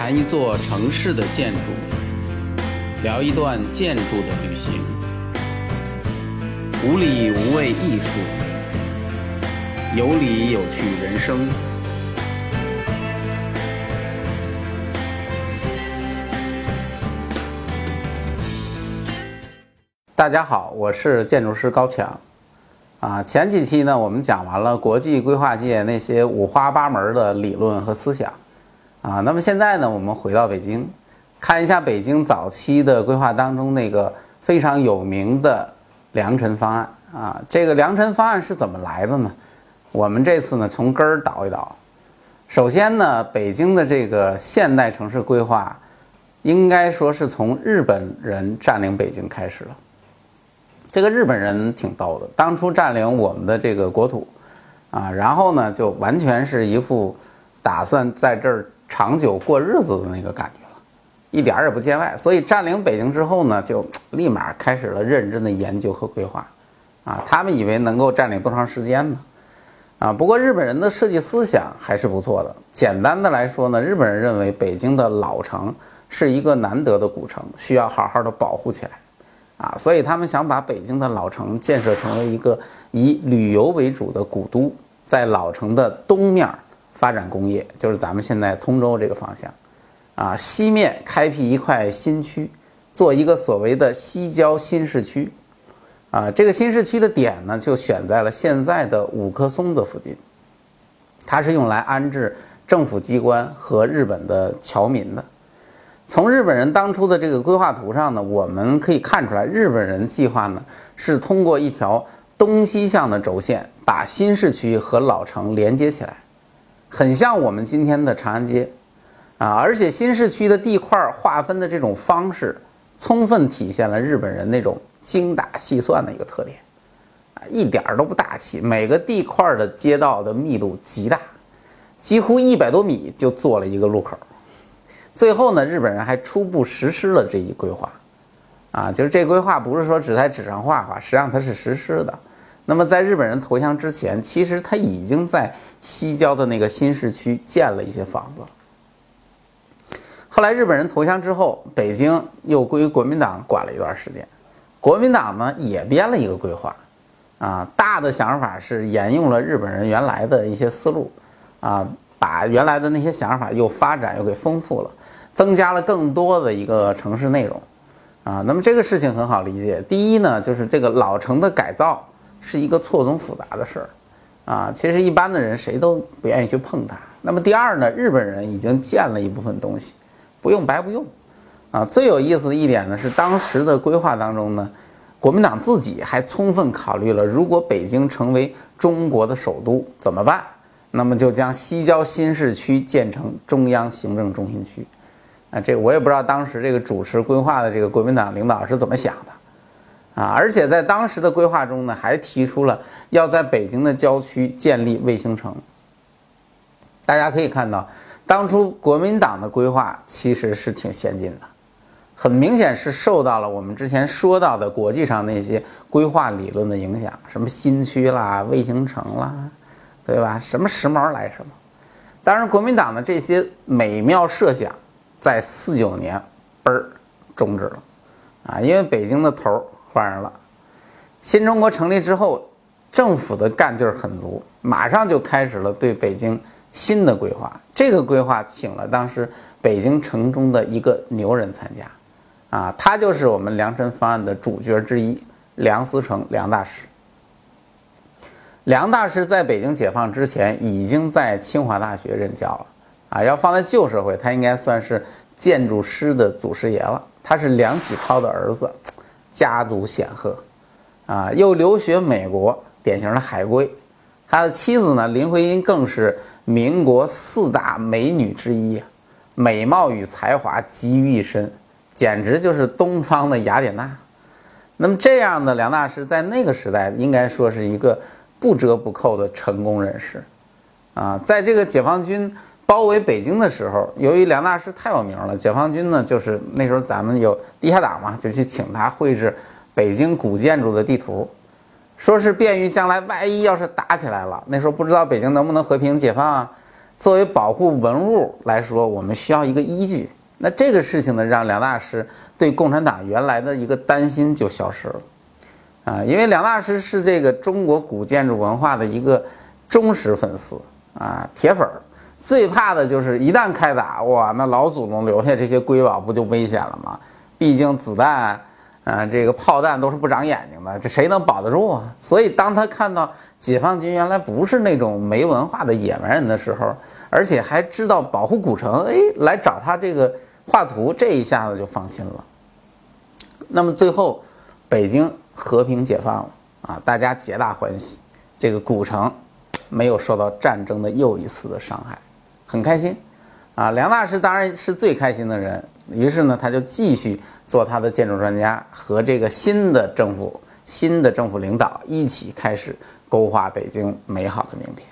谈一座城市的建筑，聊一段建筑的旅行。无理无畏艺术，有理有趣人生。大家好，我是建筑师高强。啊，前几期呢，我们讲完了国际规划界那些五花八门的理论和思想。啊，那么现在呢，我们回到北京，看一下北京早期的规划当中那个非常有名的良辰方案啊。这个良辰方案是怎么来的呢？我们这次呢，从根儿倒一倒。首先呢，北京的这个现代城市规划，应该说是从日本人占领北京开始了。这个日本人挺逗的，当初占领我们的这个国土，啊，然后呢，就完全是一副打算在这儿。长久过日子的那个感觉了，一点儿也不见外。所以占领北京之后呢，就立马开始了认真的研究和规划，啊，他们以为能够占领多长时间呢？啊，不过日本人的设计思想还是不错的。简单的来说呢，日本人认为北京的老城是一个难得的古城，需要好好的保护起来，啊，所以他们想把北京的老城建设成为一个以旅游为主的古都，在老城的东面儿。发展工业就是咱们现在通州这个方向，啊，西面开辟一块新区，做一个所谓的西郊新市区，啊，这个新市区的点呢就选在了现在的五棵松的附近，它是用来安置政府机关和日本的侨民的。从日本人当初的这个规划图上呢，我们可以看出来，日本人计划呢是通过一条东西向的轴线，把新市区和老城连接起来。很像我们今天的长安街，啊，而且新市区的地块划分的这种方式，充分体现了日本人那种精打细算的一个特点，啊，一点儿都不大气。每个地块的街道的密度极大，几乎一百多米就做了一个路口。最后呢，日本人还初步实施了这一规划，啊，就是这规划不是说只在纸上画画，实际上它是实施的。那么在日本人投降之前，其实他已经在西郊的那个新市区建了一些房子后来日本人投降之后，北京又归国民党管了一段时间。国民党呢也编了一个规划，啊，大的想法是沿用了日本人原来的一些思路，啊，把原来的那些想法又发展又给丰富了，增加了更多的一个城市内容，啊，那么这个事情很好理解。第一呢，就是这个老城的改造。是一个错综复杂的事儿，啊，其实一般的人谁都不愿意去碰它。那么第二呢，日本人已经建了一部分东西，不用白不用，啊，最有意思的一点呢是当时的规划当中呢，国民党自己还充分考虑了，如果北京成为中国的首都怎么办？那么就将西郊新市区建成中央行政中心区，啊，这我也不知道当时这个主持规划的这个国民党领导是怎么想的。啊，而且在当时的规划中呢，还提出了要在北京的郊区建立卫星城。大家可以看到，当初国民党的规划其实是挺先进的，很明显是受到了我们之前说到的国际上那些规划理论的影响，什么新区啦、卫星城啦，对吧？什么时髦来什么。当然，国民党的这些美妙设想，在四九年嘣儿终止了，啊，因为北京的头儿。换上了，新中国成立之后，政府的干劲儿很足，马上就开始了对北京新的规划。这个规划请了当时北京城中的一个牛人参加，啊，他就是我们良辰方案的主角之一——梁思成梁大师。梁大师在北京解放之前已经在清华大学任教了，啊，要放在旧社会，他应该算是建筑师的祖师爷了。他是梁启超的儿子。家族显赫，啊，又留学美国，典型的海归。他的妻子呢，林徽因更是民国四大美女之一，美貌与才华集于一身，简直就是东方的雅典娜。那么这样的梁大师在那个时代，应该说是一个不折不扣的成功人士，啊，在这个解放军。包围北京的时候，由于梁大师太有名了，解放军呢就是那时候咱们有地下党嘛，就去请他绘制北京古建筑的地图，说是便于将来万一要是打起来了，那时候不知道北京能不能和平解放啊，作为保护文物来说，我们需要一个依据。那这个事情呢，让梁大师对共产党原来的一个担心就消失了。啊，因为梁大师是这个中国古建筑文化的一个忠实粉丝啊，铁粉儿。最怕的就是一旦开打，哇，那老祖宗留下这些瑰宝不就危险了吗？毕竟子弹，啊，这个炮弹都是不长眼睛的，这谁能保得住啊？所以当他看到解放军原来不是那种没文化的野蛮人的时候，而且还知道保护古城，哎，来找他这个画图，这一下子就放心了。那么最后，北京和平解放了啊，大家皆大欢喜，这个古城没有受到战争的又一次的伤害。很开心，啊，梁大师当然是最开心的人。于是呢，他就继续做他的建筑专家，和这个新的政府、新的政府领导一起开始勾画北京美好的明天。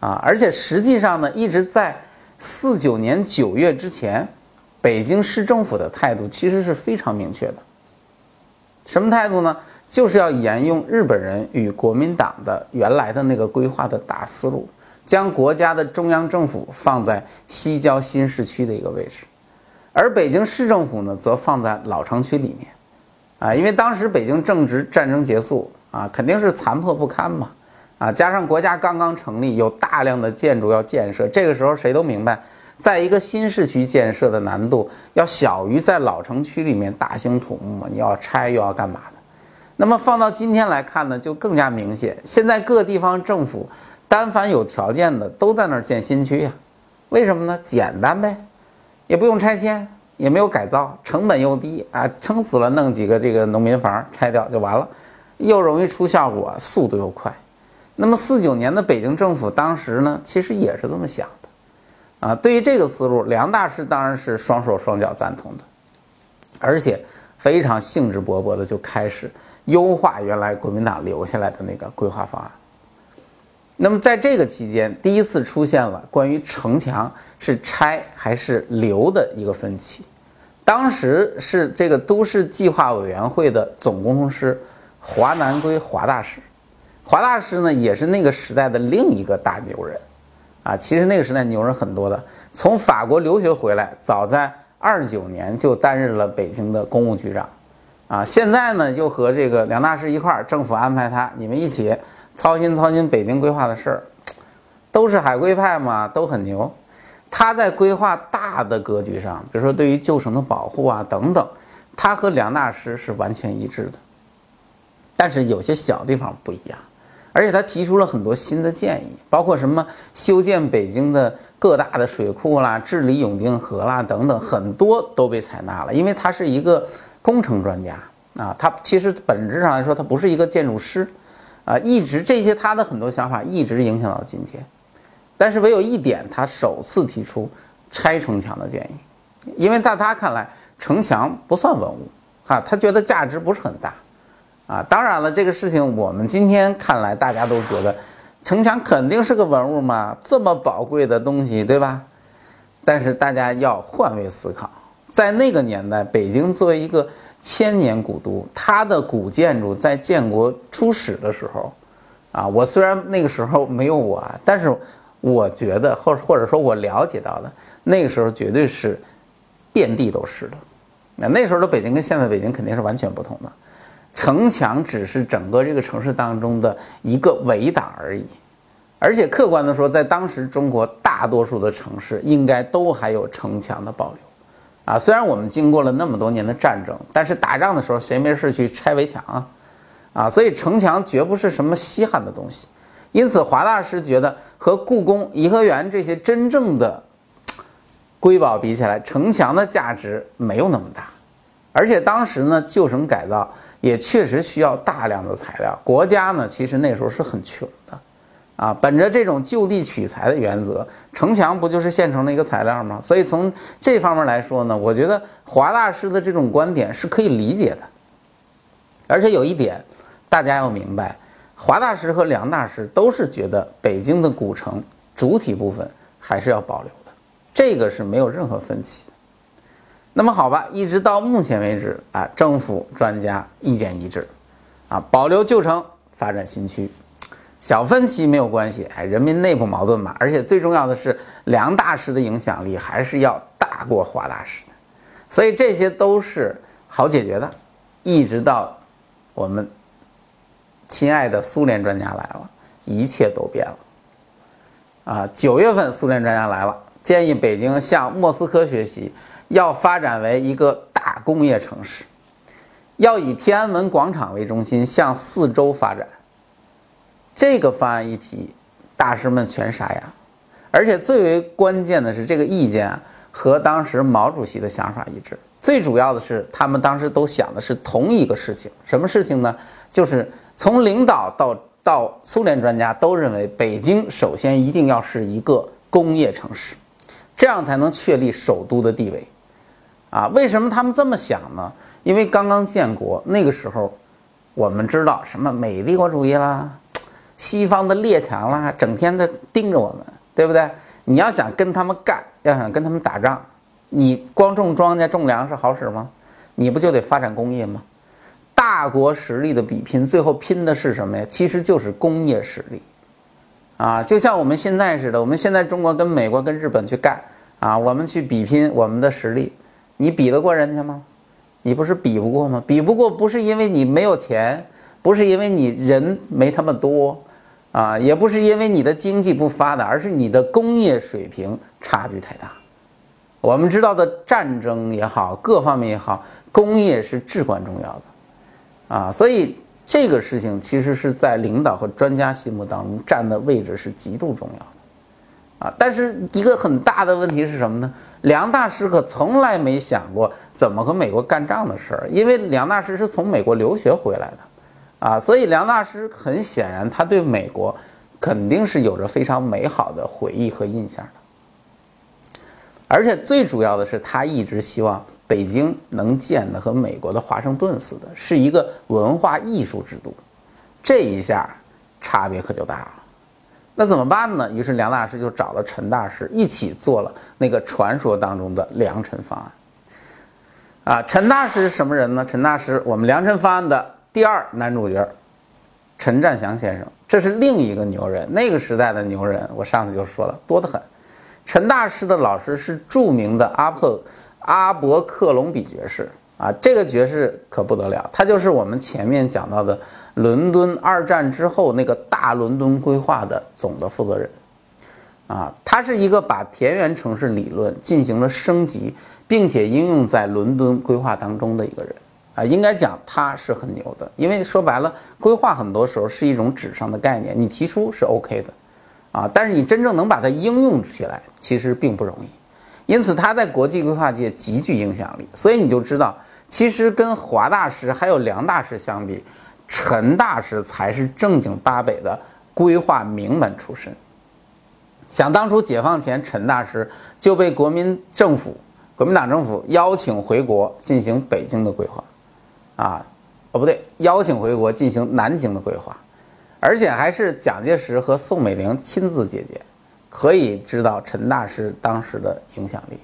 啊，而且实际上呢，一直在四九年九月之前，北京市政府的态度其实是非常明确的。什么态度呢？就是要沿用日本人与国民党的原来的那个规划的大思路。将国家的中央政府放在西郊新市区的一个位置，而北京市政府呢，则放在老城区里面，啊，因为当时北京正值战争结束啊，肯定是残破不堪嘛，啊，加上国家刚刚成立，有大量的建筑要建设，这个时候谁都明白，在一个新市区建设的难度要小于在老城区里面大兴土木嘛，你要拆又要干嘛的？那么放到今天来看呢，就更加明显，现在各地方政府。但凡有条件的都在那儿建新区呀，为什么呢？简单呗，也不用拆迁，也没有改造，成本又低啊，撑死了弄几个这个农民房拆掉就完了，又容易出效果，速度又快。那么四九年的北京政府当时呢，其实也是这么想的，啊，对于这个思路，梁大师当然是双手双脚赞同的，而且非常兴致勃勃的就开始优化原来国民党留下来的那个规划方案。那么在这个期间，第一次出现了关于城墙是拆还是留的一个分歧。当时是这个都市计划委员会的总工程师华南圭华大师，华大师呢也是那个时代的另一个大牛人，啊，其实那个时代牛人很多的，从法国留学回来，早在二九年就担任了北京的公务局长，啊，现在呢又和这个梁大师一块儿，政府安排他，你们一起。操心操心北京规划的事儿，都是海归派嘛，都很牛。他在规划大的格局上，比如说对于旧城的保护啊等等，他和梁大师是完全一致的。但是有些小地方不一样，而且他提出了很多新的建议，包括什么修建北京的各大的水库啦、治理永定河啦等等，很多都被采纳了。因为他是一个工程专家啊，他其实本质上来说，他不是一个建筑师。啊，一直这些他的很多想法一直影响到今天，但是唯有一点，他首次提出拆城墙的建议，因为在他看来，城墙不算文物，哈，他觉得价值不是很大，啊，当然了，这个事情我们今天看来，大家都觉得城墙肯定是个文物嘛，这么宝贵的东西，对吧？但是大家要换位思考，在那个年代，北京作为一个。千年古都，它的古建筑在建国初始的时候，啊，我虽然那个时候没有我，但是我觉得，或或者说我了解到的，那个时候绝对是遍地都是的。那那时候的北京跟现在北京肯定是完全不同的，城墙只是整个这个城市当中的一个围挡而已，而且客观的说，在当时中国大多数的城市应该都还有城墙的保留。啊，虽然我们经过了那么多年的战争，但是打仗的时候谁没事去拆围墙啊？啊，所以城墙绝不是什么稀罕的东西。因此，华大师觉得和故宫、颐和园这些真正的瑰宝比起来，城墙的价值没有那么大。而且当时呢，旧城改造也确实需要大量的材料，国家呢其实那时候是很穷的。啊，本着这种就地取材的原则，城墙不就是现成的一个材料吗？所以从这方面来说呢，我觉得华大师的这种观点是可以理解的。而且有一点，大家要明白，华大师和梁大师都是觉得北京的古城主体部分还是要保留的，这个是没有任何分歧的。那么好吧，一直到目前为止啊，政府专家意见一致，啊，保留旧城，发展新区。小分歧没有关系，哎，人民内部矛盾嘛。而且最重要的是，梁大师的影响力还是要大过华大师的，所以这些都是好解决的。一直到我们亲爱的苏联专家来了，一切都变了。啊，九月份苏联专家来了，建议北京向莫斯科学习，要发展为一个大工业城市，要以天安门广场为中心向四周发展。这个方案一提，大师们全傻眼。而且最为关键的是，这个意见和当时毛主席的想法一致。最主要的是，他们当时都想的是同一个事情，什么事情呢？就是从领导到。到苏联专家都认为，北京首先一定要是一个工业城市，这样才能确立首都的地位。啊，为什么他们这么想呢？因为刚刚建国那个时候，我们知道什么美帝国主义啦，西方的列强啦，整天在盯着我们，对不对？你要想跟他们干，要想跟他们打仗，你光种庄稼种粮食好使吗？你不就得发展工业吗？大国实力的比拼，最后拼的是什么呀？其实就是工业实力，啊，就像我们现在似的，我们现在中国跟美国、跟日本去干啊，我们去比拼我们的实力，你比得过人家吗？你不是比不过吗？比不过不是因为你没有钱，不是因为你人没他们多，啊，也不是因为你的经济不发达，而是你的工业水平差距太大。我们知道的战争也好，各方面也好，工业是至关重要的。啊，所以这个事情其实是在领导和专家心目当中占的位置是极度重要的，啊，但是一个很大的问题是什么呢？梁大师可从来没想过怎么和美国干仗的事儿，因为梁大师是从美国留学回来的，啊，所以梁大师很显然他对美国肯定是有着非常美好的回忆和印象的。而且最主要的是，他一直希望北京能建的和美国的华盛顿似的，是一个文化艺术之都。这一下差别可就大了。那怎么办呢？于是梁大师就找了陈大师一起做了那个传说当中的良辰方案。啊，陈大师是什么人呢？陈大师，我们良辰方案的第二男主角，陈占祥先生，这是另一个牛人。那个时代的牛人，我上次就说了，多得很。陈大师的老师是著名的阿珀阿伯克隆比爵士啊，这个爵士可不得了，他就是我们前面讲到的伦敦二战之后那个大伦敦规划的总的负责人啊，他是一个把田园城市理论进行了升级，并且应用在伦敦规划当中的一个人啊，应该讲他是很牛的，因为说白了，规划很多时候是一种纸上的概念，你提出是 OK 的。啊，但是你真正能把它应用起来，其实并不容易，因此他在国际规划界极具影响力。所以你就知道，其实跟华大师还有梁大师相比，陈大师才是正经八百的规划名门出身。想当初解放前，陈大师就被国民政府、国民党政府邀请回国进行北京的规划，啊，哦不对，邀请回国进行南京的规划。而且还是蒋介石和宋美龄亲自接见，可以知道陈大师当时的影响力。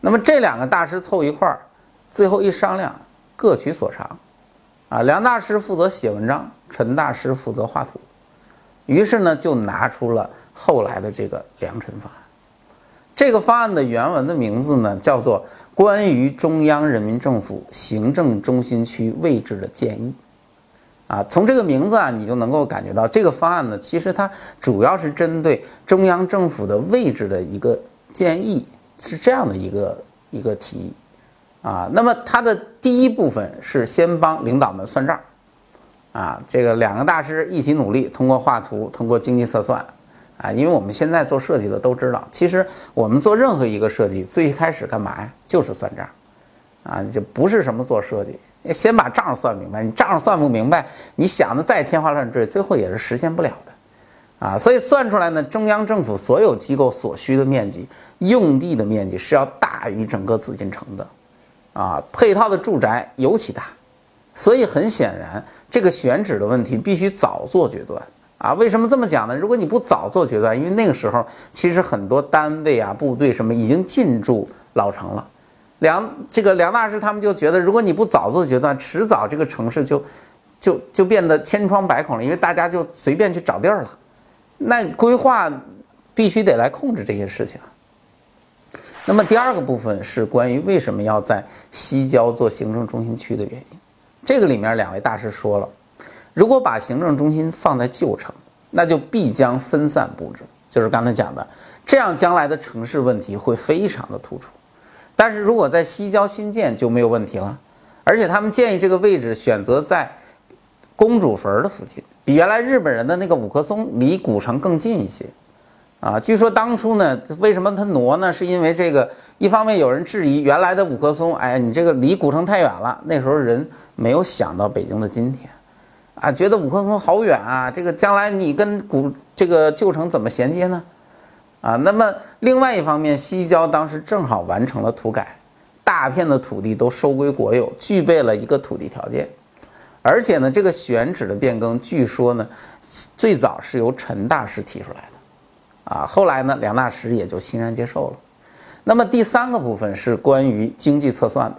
那么这两个大师凑一块儿，最后一商量，各取所长。啊，梁大师负责写文章，陈大师负责画图。于是呢，就拿出了后来的这个良辰方案。这个方案的原文的名字呢，叫做《关于中央人民政府行政中心区位置的建议》。啊，从这个名字啊，你就能够感觉到这个方案呢，其实它主要是针对中央政府的位置的一个建议，是这样的一个一个提议，啊，那么它的第一部分是先帮领导们算账，啊，这个两个大师一起努力，通过画图，通过经济测算，啊，因为我们现在做设计的都知道，其实我们做任何一个设计，最开始干嘛呀？就是算账，啊，就不是什么做设计。先把账算明白，你账算不明白，你想的再天花乱坠，最后也是实现不了的，啊，所以算出来呢，中央政府所有机构所需的面积、用地的面积是要大于整个紫禁城的，啊，配套的住宅尤其大，所以很显然，这个选址的问题必须早做决断，啊，为什么这么讲呢？如果你不早做决断，因为那个时候其实很多单位啊、部队什么已经进驻老城了。梁这个梁大师他们就觉得，如果你不早做决断，迟早这个城市就就就变得千疮百孔了，因为大家就随便去找地儿了。那规划必须得来控制这些事情。那么第二个部分是关于为什么要在西郊做行政中心区的原因。这个里面两位大师说了，如果把行政中心放在旧城，那就必将分散布置，就是刚才讲的，这样将来的城市问题会非常的突出。但是如果在西郊新建就没有问题了，而且他们建议这个位置选择在公主坟的附近，比原来日本人的那个五棵松离古城更近一些。啊，据说当初呢，为什么他挪呢？是因为这个，一方面有人质疑原来的五棵松，哎，你这个离古城太远了。那时候人没有想到北京的今天，啊，觉得五棵松好远啊，这个将来你跟古这个旧城怎么衔接呢？啊，那么另外一方面，西郊当时正好完成了土改，大片的土地都收归国有，具备了一个土地条件，而且呢，这个选址的变更，据说呢，最早是由陈大师提出来的。啊，后来呢，梁大师也就欣然接受了。那么第三个部分是关于经济测算的，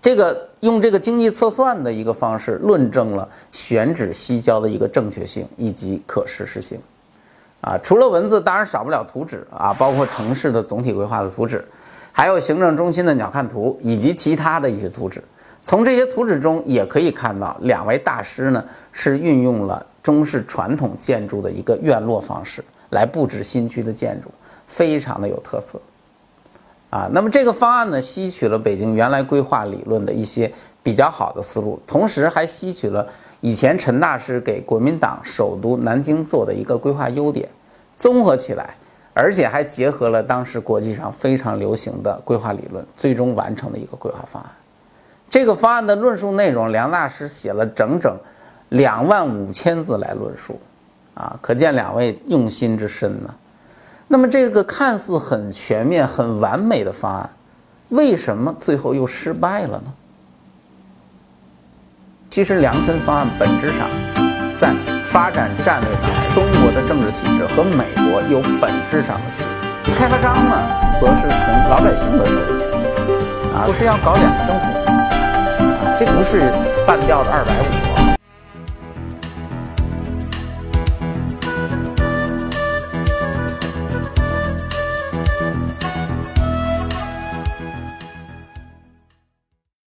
这个用这个经济测算的一个方式论证了选址西郊的一个正确性以及可实施性。啊，除了文字，当然少不了图纸啊，包括城市的总体规划的图纸，还有行政中心的鸟瞰图以及其他的一些图纸。从这些图纸中也可以看到，两位大师呢是运用了。中式传统建筑的一个院落方式来布置新区的建筑，非常的有特色，啊，那么这个方案呢，吸取了北京原来规划理论的一些比较好的思路，同时还吸取了以前陈大师给国民党首都南京做的一个规划优点，综合起来，而且还结合了当时国际上非常流行的规划理论，最终完成的一个规划方案。这个方案的论述内容，梁大师写了整整。两万五千字来论述，啊，可见两位用心之深呢。那么这个看似很全面、很完美的方案，为什么最后又失败了呢？其实良辰方案本质上在发展战略上，中国的政治体制和美国有本质上的区别。开发商呢，则是从老百姓的手里取经，啊，不是要搞两个政府，啊，这不是半吊子二百五。